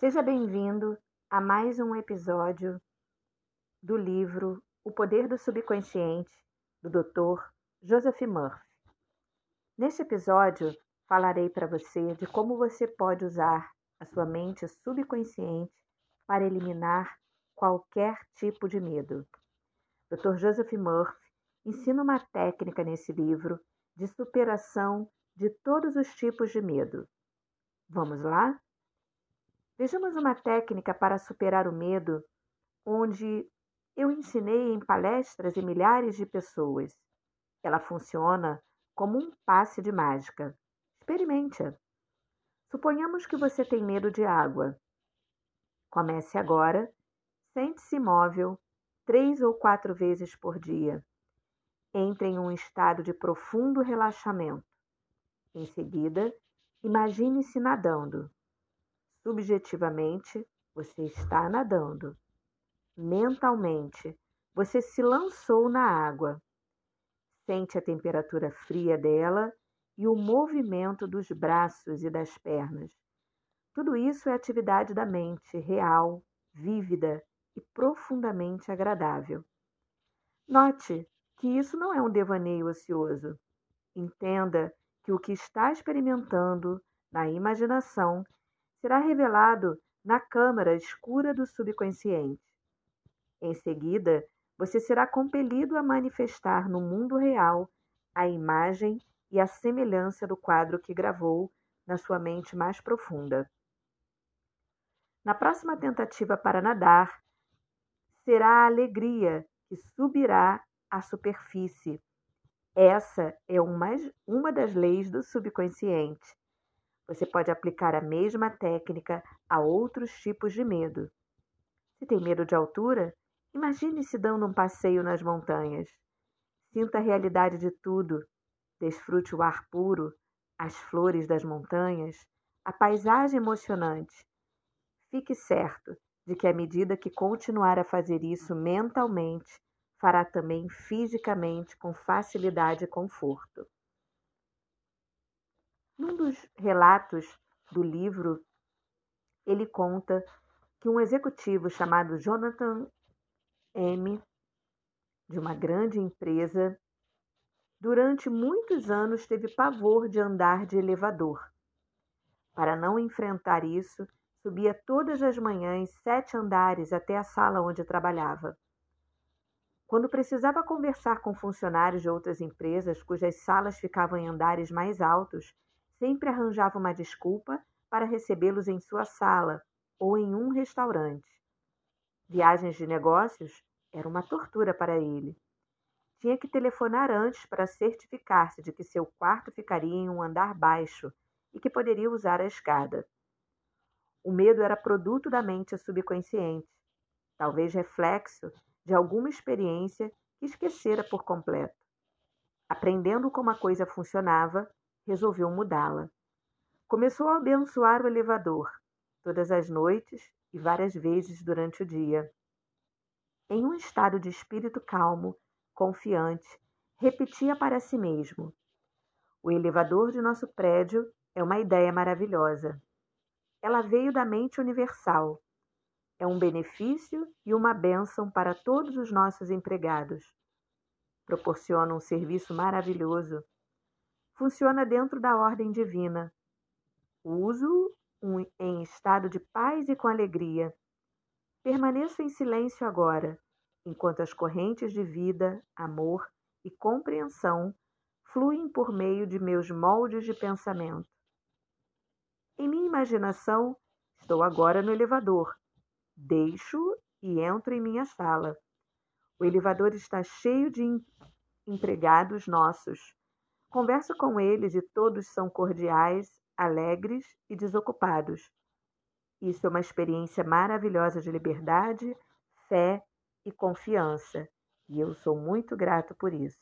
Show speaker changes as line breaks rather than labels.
Seja bem-vindo a mais um episódio do livro O Poder do Subconsciente, do Dr. Joseph Murphy. Neste episódio, falarei para você de como você pode usar a sua mente subconsciente para eliminar qualquer tipo de medo. Dr. Joseph Murphy ensina uma técnica nesse livro de superação de todos os tipos de medo. Vamos lá? Vejamos uma técnica para superar o medo, onde eu ensinei em palestras e milhares de pessoas. Ela funciona como um passe de mágica. Experimente-a. Suponhamos que você tem medo de água. Comece agora, sente-se imóvel três ou quatro vezes por dia. Entre em um estado de profundo relaxamento. Em seguida, imagine-se nadando. Subjetivamente, você está nadando. Mentalmente, você se lançou na água. Sente a temperatura fria dela e o movimento dos braços e das pernas. Tudo isso é atividade da mente real, vívida e profundamente agradável. Note que isso não é um devaneio ocioso. Entenda que o que está experimentando na imaginação será revelado na câmara escura do subconsciente. Em seguida, você será compelido a manifestar no mundo real a imagem e a semelhança do quadro que gravou na sua mente mais profunda. Na próxima tentativa para nadar, será a alegria que subirá à superfície. Essa é uma, das leis do subconsciente. Você pode aplicar a mesma técnica a outros tipos de medo. Se tem medo de altura, imagine-se dando um passeio nas montanhas. Sinta a realidade de tudo. Desfrute o ar puro, as flores das montanhas, a paisagem emocionante. Fique certo de que, à medida que continuar a fazer isso mentalmente, fará também fisicamente com facilidade e conforto. Num dos relatos do livro, ele conta que um executivo chamado Jonathan M., de uma grande empresa, durante muitos anos teve pavor de andar de elevador. Para não enfrentar isso, subia todas as manhãs sete andares até a sala onde trabalhava. Quando precisava conversar com funcionários de outras empresas cujas salas ficavam em andares mais altos, sempre arranjava uma desculpa para recebê-los em sua sala ou em um restaurante. Viagens de negócios eram uma tortura para ele. Tinha que telefonar antes para certificar-se de que seu quarto ficaria em um andar baixo e que poderia usar a escada. O medo era produto da mente subconsciente, talvez reflexo de alguma experiência que esquecera por completo. Aprendendo como a coisa funcionava, resolveu mudá-la. Começou a abençoar o elevador, todas as noites e várias vezes durante o dia. Em um estado de espírito calmo, confiante, repetia para si mesmo: O elevador de nosso prédio é uma ideia maravilhosa. Ela veio da mente universal. É um benefício e uma bênção para todos os nossos empregados. Proporciona um serviço maravilhoso funciona dentro da ordem divina. Uso um, em estado de paz e com alegria. Permaneço em silêncio agora, enquanto as correntes de vida, amor e compreensão fluem por meio de meus moldes de pensamento. Em minha imaginação, estou agora no elevador. Deixo e entro em minha sala. O elevador está cheio de empregados nossos. Converso com eles e todos são cordiais, alegres e desocupados. Isso é uma experiência maravilhosa de liberdade, fé e confiança, e eu sou muito grato por isso.